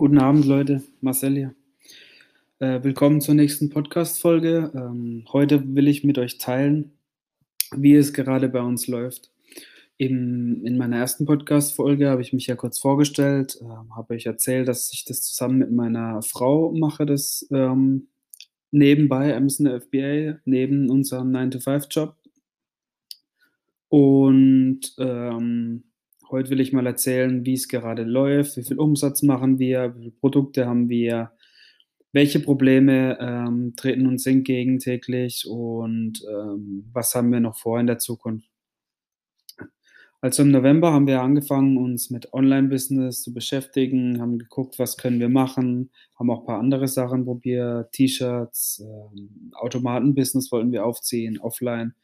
Guten Abend, Leute. Marcel hier. Äh, willkommen zur nächsten Podcast-Folge. Ähm, heute will ich mit euch teilen, wie es gerade bei uns läuft. Im, in meiner ersten Podcast-Folge habe ich mich ja kurz vorgestellt, äh, habe euch erzählt, dass ich das zusammen mit meiner Frau mache, das ähm, nebenbei Amazon FBA, neben unserem 9-to-5-Job. Und ähm, Heute will ich mal erzählen, wie es gerade läuft, wie viel Umsatz machen wir, wie viele Produkte haben wir, welche Probleme ähm, treten uns entgegen täglich und ähm, was haben wir noch vor in der Zukunft. Also im November haben wir angefangen, uns mit Online-Business zu beschäftigen, haben geguckt, was können wir machen, haben auch ein paar andere Sachen probiert, T-Shirts, ähm, Automaten-Business wollten wir aufziehen, offline.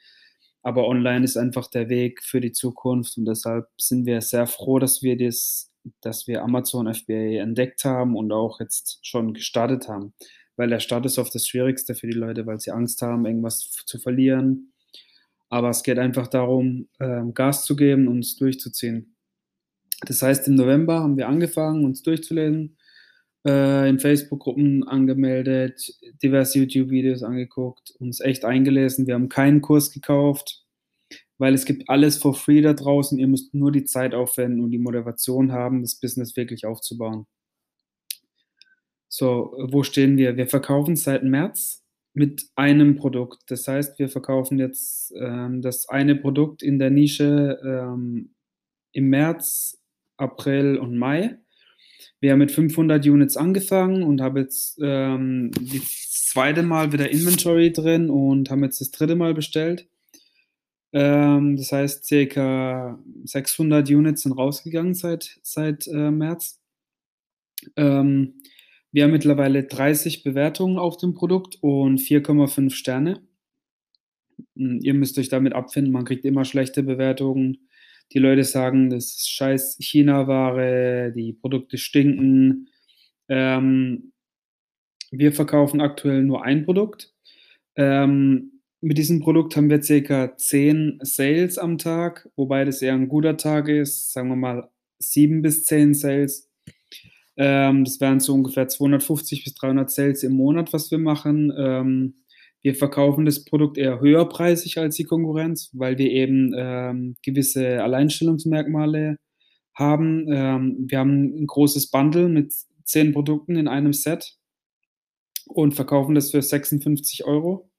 Aber online ist einfach der Weg für die Zukunft und deshalb sind wir sehr froh, dass wir das, dass wir Amazon FBA entdeckt haben und auch jetzt schon gestartet haben. Weil der Start ist oft das Schwierigste für die Leute, weil sie Angst haben, irgendwas zu verlieren. Aber es geht einfach darum, ähm, Gas zu geben und es durchzuziehen. Das heißt, im November haben wir angefangen, uns durchzulesen, äh, in Facebook-Gruppen angemeldet, diverse YouTube-Videos angeguckt, uns echt eingelesen. Wir haben keinen Kurs gekauft, weil es gibt alles for free da draußen. Ihr müsst nur die Zeit aufwenden und die Motivation haben, das Business wirklich aufzubauen. So, wo stehen wir? Wir verkaufen seit März mit einem Produkt. Das heißt, wir verkaufen jetzt ähm, das eine Produkt in der Nische ähm, im März, April und Mai. Wir haben mit 500 Units angefangen und haben jetzt ähm, das zweite Mal wieder Inventory drin und haben jetzt das dritte Mal bestellt. Ähm, das heißt, circa 600 Units sind rausgegangen seit, seit äh, März. Ähm, wir haben mittlerweile 30 Bewertungen auf dem Produkt und 4,5 Sterne. Hm, ihr müsst euch damit abfinden, man kriegt immer schlechte Bewertungen die Leute sagen, das ist scheiß China-Ware, die Produkte stinken. Ähm, wir verkaufen aktuell nur ein Produkt. Ähm, mit diesem Produkt haben wir circa 10 Sales am Tag, wobei das eher ein guter Tag ist, sagen wir mal 7 bis 10 Sales. Ähm, das wären so ungefähr 250 bis 300 Sales im Monat, was wir machen. Ähm, wir verkaufen das Produkt eher höherpreisig als die Konkurrenz, weil wir eben ähm, gewisse Alleinstellungsmerkmale haben. Ähm, wir haben ein großes Bundle mit zehn Produkten in einem Set und verkaufen das für 56 Euro.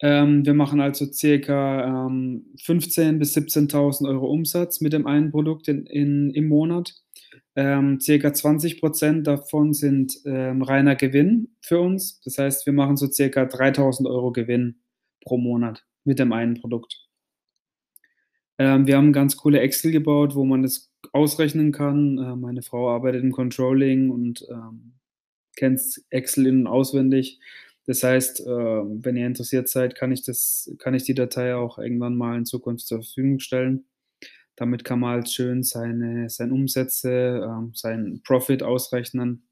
Ähm, wir machen also circa ähm, 15.000 bis 17.000 Euro Umsatz mit dem einen Produkt in, in, im Monat. Ähm, circa 20 Prozent davon sind ähm, reiner Gewinn für uns. Das heißt, wir machen so circa 3000 Euro Gewinn pro Monat mit dem einen Produkt. Ähm, wir haben ganz coole Excel gebaut, wo man das ausrechnen kann. Äh, meine Frau arbeitet im Controlling und ähm, kennt Excel in- und auswendig. Das heißt, äh, wenn ihr interessiert seid, kann ich, das, kann ich die Datei auch irgendwann mal in Zukunft zur Verfügung stellen. Damit kann man halt schön seine, seine Umsätze, ähm, seinen Profit ausrechnen.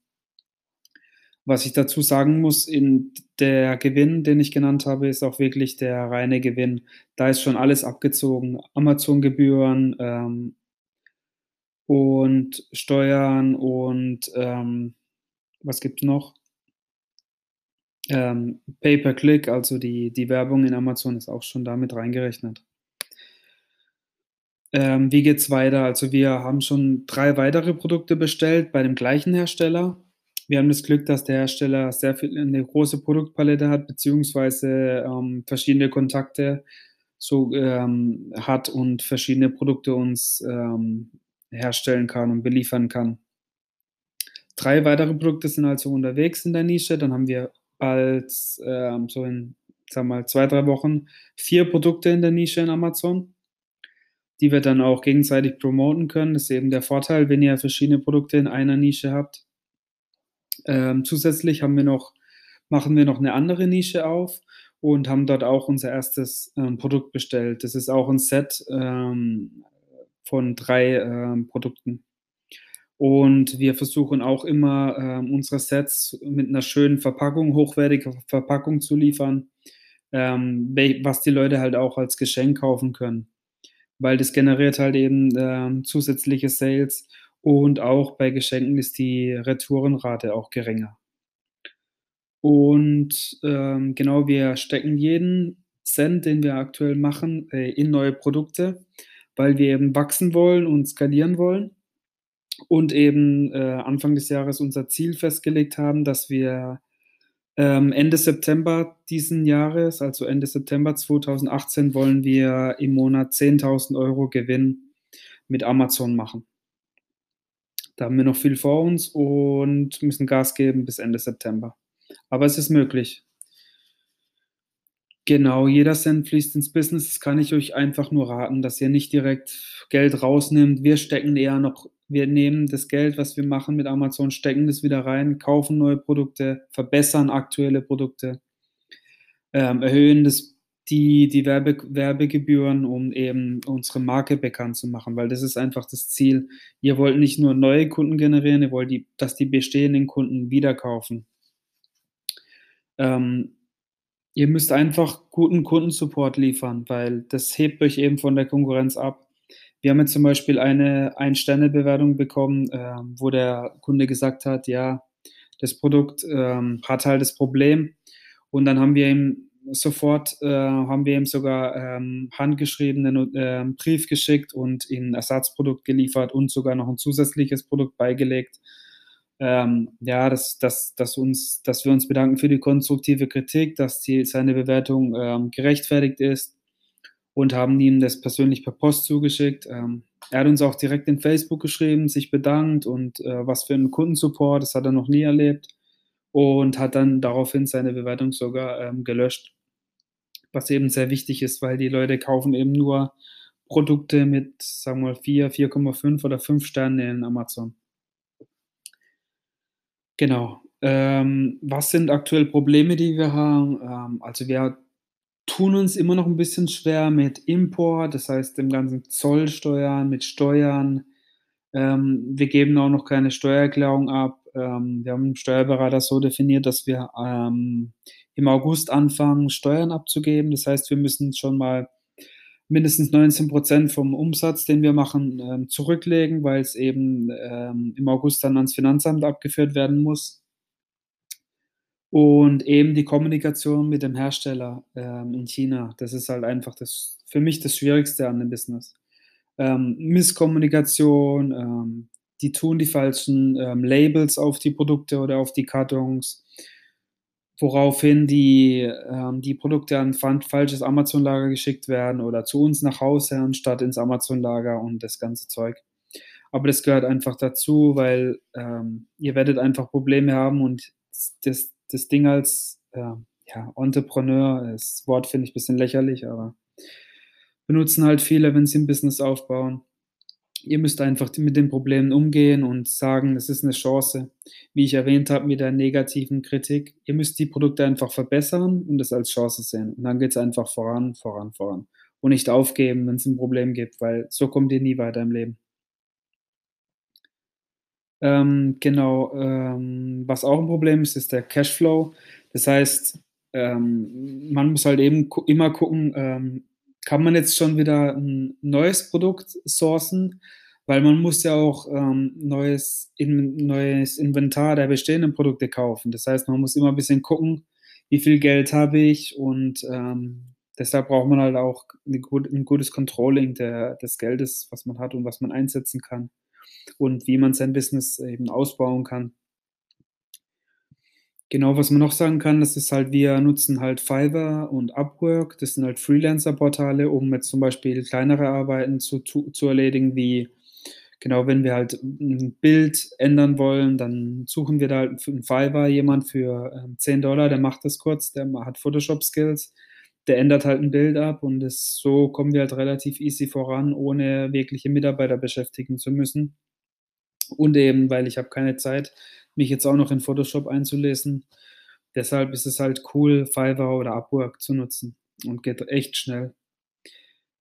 Was ich dazu sagen muss, in der Gewinn, den ich genannt habe, ist auch wirklich der reine Gewinn. Da ist schon alles abgezogen. Amazon-Gebühren ähm, und Steuern und ähm, was gibt es noch? Ähm, Pay-per-Click, also die, die Werbung in Amazon ist auch schon damit reingerechnet. Ähm, wie geht's weiter? Also wir haben schon drei weitere Produkte bestellt bei dem gleichen Hersteller. Wir haben das Glück, dass der Hersteller sehr viel eine große Produktpalette hat, beziehungsweise ähm, verschiedene Kontakte so ähm, hat und verschiedene Produkte uns ähm, herstellen kann und beliefern kann. Drei weitere Produkte sind also unterwegs in der Nische. Dann haben wir bald ähm, so in, wir mal, zwei, drei Wochen vier Produkte in der Nische in Amazon die wir dann auch gegenseitig promoten können. Das ist eben der Vorteil, wenn ihr verschiedene Produkte in einer Nische habt. Ähm, zusätzlich haben wir noch, machen wir noch eine andere Nische auf und haben dort auch unser erstes ähm, Produkt bestellt. Das ist auch ein Set ähm, von drei ähm, Produkten. Und wir versuchen auch immer, ähm, unsere Sets mit einer schönen Verpackung, hochwertiger Verpackung zu liefern, ähm, was die Leute halt auch als Geschenk kaufen können weil das generiert halt eben äh, zusätzliche Sales Und auch bei Geschenken ist die Retourenrate auch geringer. Und, ähm, genau, wir stecken jeden Cent, den wir aktuell machen, äh, in neue Produkte, weil wir eben wachsen wollen und skalieren wollen und eben, äh, Anfang des Jahres unser Ziel festgelegt haben, dass wir, ähm, Ende September diesen Jahres, also Ende September 2018, wollen wir im Monat 10.000 Euro Gewinn mit Amazon machen. Da haben wir noch viel vor uns und müssen Gas geben bis Ende September. Aber es ist möglich. Genau, jeder Cent fließt ins Business. Das kann ich euch einfach nur raten, dass ihr nicht direkt Geld rausnimmt. Wir stecken eher noch wir nehmen das Geld, was wir machen mit Amazon, stecken das wieder rein, kaufen neue Produkte, verbessern aktuelle Produkte, ähm, erhöhen das die, die Werbe, Werbegebühren, um eben unsere Marke bekannt zu machen, weil das ist einfach das Ziel. Ihr wollt nicht nur neue Kunden generieren, ihr wollt, die, dass die bestehenden Kunden wieder kaufen. Ähm, ihr müsst einfach guten Kundensupport liefern, weil das hebt euch eben von der Konkurrenz ab. Wir haben jetzt zum Beispiel eine Ein-Sterne-Bewertung bekommen, äh, wo der Kunde gesagt hat, ja, das Produkt ähm, hat halt das Problem. Und dann haben wir ihm sofort äh, haben wir ihm sogar ähm, handgeschriebenen äh, Brief geschickt und ihm ein Ersatzprodukt geliefert und sogar noch ein zusätzliches Produkt beigelegt. Ähm, ja, dass, dass, dass, uns, dass wir uns bedanken für die konstruktive Kritik, dass die, seine Bewertung ähm, gerechtfertigt ist und haben ihm das persönlich per Post zugeschickt. Ähm, er hat uns auch direkt in Facebook geschrieben, sich bedankt und äh, was für einen Kundensupport, das hat er noch nie erlebt und hat dann daraufhin seine Bewertung sogar ähm, gelöscht was eben sehr wichtig ist, weil die Leute kaufen eben nur Produkte mit, sagen wir mal, 4, 4,5 oder 5 Sternen in Amazon. Genau. Ähm, was sind aktuell Probleme, die wir haben? Ähm, also wir tun uns immer noch ein bisschen schwer mit Import, das heißt dem ganzen Zollsteuern, mit Steuern. Ähm, wir geben auch noch keine Steuererklärung ab. Ähm, wir haben einen Steuerberater so definiert, dass wir ähm, im August anfangen, Steuern abzugeben. Das heißt, wir müssen schon mal mindestens 19 Prozent vom Umsatz, den wir machen, ähm, zurücklegen, weil es eben ähm, im August dann ans Finanzamt abgeführt werden muss. Und eben die Kommunikation mit dem Hersteller ähm, in China, das ist halt einfach das, für mich das Schwierigste an dem Business. Ähm, Misskommunikation, ähm, die tun die falschen ähm, Labels auf die Produkte oder auf die Kartons woraufhin die, ähm, die Produkte an falsches Amazon-Lager geschickt werden oder zu uns nach Hause anstatt ins Amazon-Lager und das ganze Zeug. Aber das gehört einfach dazu, weil ähm, ihr werdet einfach Probleme haben und das, das Ding als äh, ja, Entrepreneur, das Wort finde ich ein bisschen lächerlich, aber benutzen halt viele, wenn sie ein Business aufbauen ihr müsst einfach mit den Problemen umgehen und sagen, es ist eine Chance. Wie ich erwähnt habe mit der negativen Kritik, ihr müsst die Produkte einfach verbessern und es als Chance sehen. Und dann geht es einfach voran, voran, voran. Und nicht aufgeben, wenn es ein Problem gibt, weil so kommt ihr nie weiter im Leben. Ähm, genau, ähm, was auch ein Problem ist, ist der Cashflow. Das heißt, ähm, man muss halt eben gu immer gucken, ähm, kann man jetzt schon wieder ein neues Produkt sourcen, weil man muss ja auch ähm, neues, in, neues Inventar der bestehenden Produkte kaufen. Das heißt, man muss immer ein bisschen gucken, wie viel Geld habe ich und ähm, deshalb braucht man halt auch gut, ein gutes Controlling der, des Geldes, was man hat und was man einsetzen kann und wie man sein Business eben ausbauen kann. Genau, was man noch sagen kann, das ist halt, wir nutzen halt Fiverr und Upwork. Das sind halt Freelancer-Portale, um jetzt zum Beispiel kleinere Arbeiten zu, zu, zu erledigen, wie genau, wenn wir halt ein Bild ändern wollen, dann suchen wir da halt einen Fiverr jemand für ähm, 10 Dollar, der macht das kurz, der hat Photoshop-Skills, der ändert halt ein Bild ab und das, so kommen wir halt relativ easy voran, ohne wirkliche Mitarbeiter beschäftigen zu müssen. Und eben, weil ich habe keine Zeit, mich jetzt auch noch in Photoshop einzulesen. Deshalb ist es halt cool, Fiverr oder Upwork zu nutzen und geht echt schnell.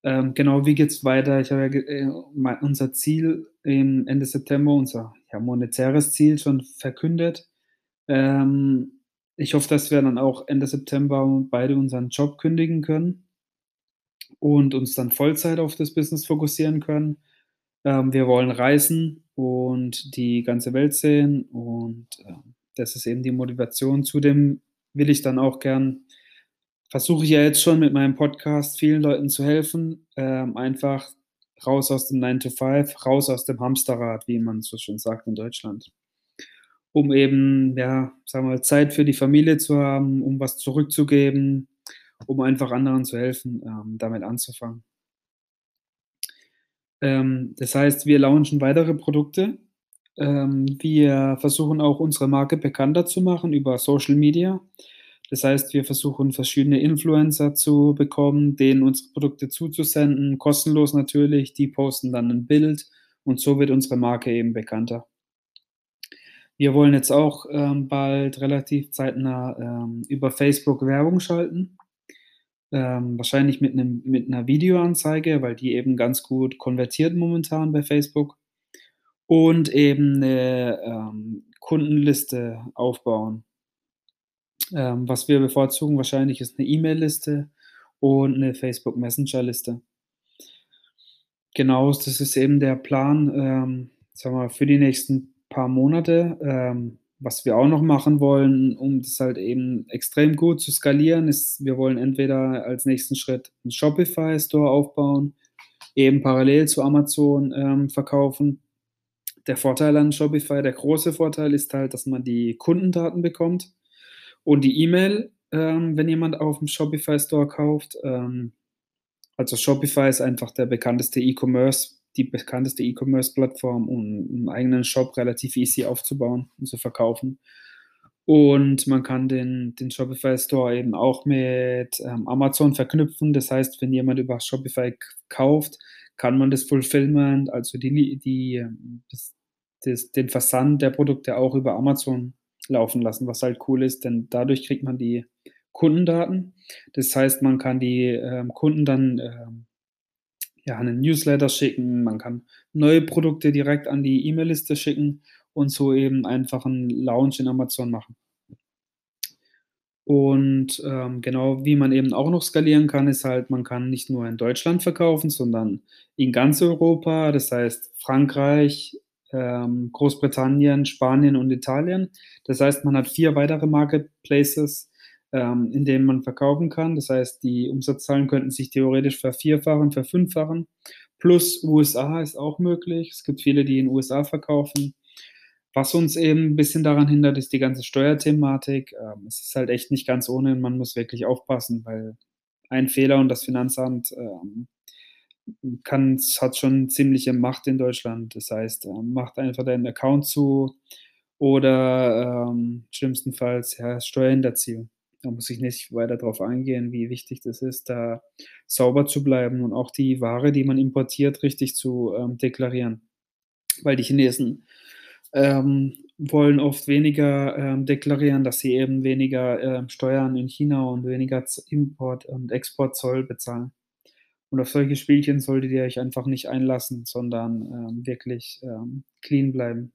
Ähm, genau, wie geht es weiter? Ich habe ja äh, unser Ziel im Ende September, unser ja, monetäres Ziel schon verkündet. Ähm, ich hoffe, dass wir dann auch Ende September beide unseren Job kündigen können und uns dann Vollzeit auf das Business fokussieren können. Ähm, wir wollen reisen und die ganze Welt sehen und, ähm, das ist eben die Motivation. Zudem will ich dann auch gern versuche ich ja jetzt schon mit meinem Podcast vielen Leuten zu helfen, ähm, einfach raus aus dem 9 to 5, raus aus dem Hamsterrad, wie man so schön sagt in Deutschland. Um eben, ja, sagen wir mal, Zeit für die Familie zu haben, um was zurückzugeben, um einfach anderen zu helfen, ähm, damit anzufangen. Ähm, das heißt, wir launchen weitere Produkte. Ähm, wir versuchen auch unsere Marke bekannter zu machen über Social Media. Das heißt, wir versuchen verschiedene Influencer zu bekommen, denen unsere Produkte zuzusenden, kostenlos natürlich. Die posten dann ein Bild und so wird unsere Marke eben bekannter. Wir wollen jetzt auch ähm, bald relativ zeitnah ähm, über Facebook Werbung schalten. Ähm, wahrscheinlich mit, einem, mit einer Videoanzeige, weil die eben ganz gut konvertiert momentan bei Facebook. Und eben eine ähm, Kundenliste aufbauen. Ähm, was wir bevorzugen wahrscheinlich ist eine E-Mail-Liste und eine Facebook Messenger-Liste. Genau, das ist eben der Plan, ähm, sagen wir, für die nächsten paar Monate. Ähm, was wir auch noch machen wollen, um das halt eben extrem gut zu skalieren, ist, wir wollen entweder als nächsten Schritt einen Shopify-Store aufbauen, eben parallel zu Amazon ähm, verkaufen. Der Vorteil an Shopify, der große Vorteil ist halt, dass man die Kundendaten bekommt und die E-Mail, ähm, wenn jemand auf dem Shopify Store kauft. Ähm, also Shopify ist einfach der bekannteste E-Commerce, die bekannteste E-Commerce-Plattform, um einen eigenen Shop relativ easy aufzubauen und zu verkaufen. Und man kann den, den Shopify Store eben auch mit ähm, Amazon verknüpfen. Das heißt, wenn jemand über Shopify kauft, kann man das Fulfillment, also die, die, das, das, den Versand der Produkte auch über Amazon laufen lassen, was halt cool ist, denn dadurch kriegt man die Kundendaten. Das heißt, man kann die ähm, Kunden dann ähm, ja, einen Newsletter schicken, man kann neue Produkte direkt an die E-Mail-Liste schicken und so eben einfach einen Launch in Amazon machen. Und ähm, genau wie man eben auch noch skalieren kann, ist halt, man kann nicht nur in Deutschland verkaufen, sondern in ganz Europa, das heißt Frankreich, ähm, Großbritannien, Spanien und Italien. Das heißt, man hat vier weitere Marketplaces, ähm, in denen man verkaufen kann. Das heißt, die Umsatzzahlen könnten sich theoretisch vervierfachen, verfünffachen. Plus USA ist auch möglich. Es gibt viele, die in USA verkaufen. Was uns eben ein bisschen daran hindert, ist die ganze Steuerthematik. Ähm, es ist halt echt nicht ganz ohne. Man muss wirklich aufpassen, weil ein Fehler und das Finanzamt ähm, kann, hat schon ziemliche Macht in Deutschland. Das heißt, äh, macht einfach deinen Account zu oder ähm, schlimmstenfalls ja, Steuerhinterziehung. Da muss ich nicht weiter darauf eingehen, wie wichtig das ist, da sauber zu bleiben und auch die Ware, die man importiert, richtig zu ähm, deklarieren. Weil die Chinesen ähm, wollen oft weniger ähm, deklarieren, dass sie eben weniger ähm, Steuern in China und weniger Import- und Exportzoll bezahlen. Und auf solche Spielchen solltet ihr euch einfach nicht einlassen, sondern ähm, wirklich ähm, clean bleiben.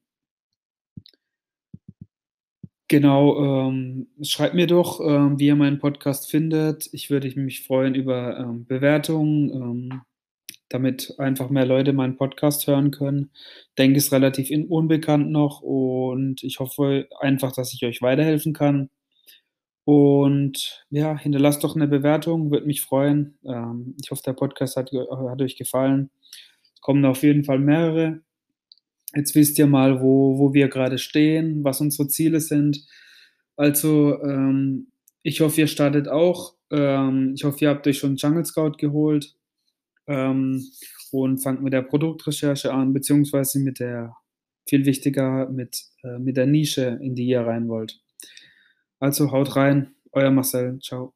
Genau, ähm, schreibt mir doch, ähm, wie ihr meinen Podcast findet. Ich würde mich freuen über ähm, Bewertungen, ähm, damit einfach mehr Leute meinen Podcast hören können. Ich denke, es ist relativ unbekannt noch und ich hoffe einfach, dass ich euch weiterhelfen kann. Und ja, hinterlasst doch eine Bewertung, würde mich freuen. Ähm, ich hoffe, der Podcast hat, hat euch gefallen. Es kommen auf jeden Fall mehrere. Jetzt wisst ihr mal, wo, wo wir gerade stehen, was unsere Ziele sind. Also, ähm, ich hoffe, ihr startet auch. Ähm, ich hoffe, ihr habt euch schon Jungle Scout geholt ähm, und fangt mit der Produktrecherche an, beziehungsweise mit der, viel wichtiger, mit, äh, mit der Nische, in die ihr rein wollt. Also haut rein, euer Marcel, ciao.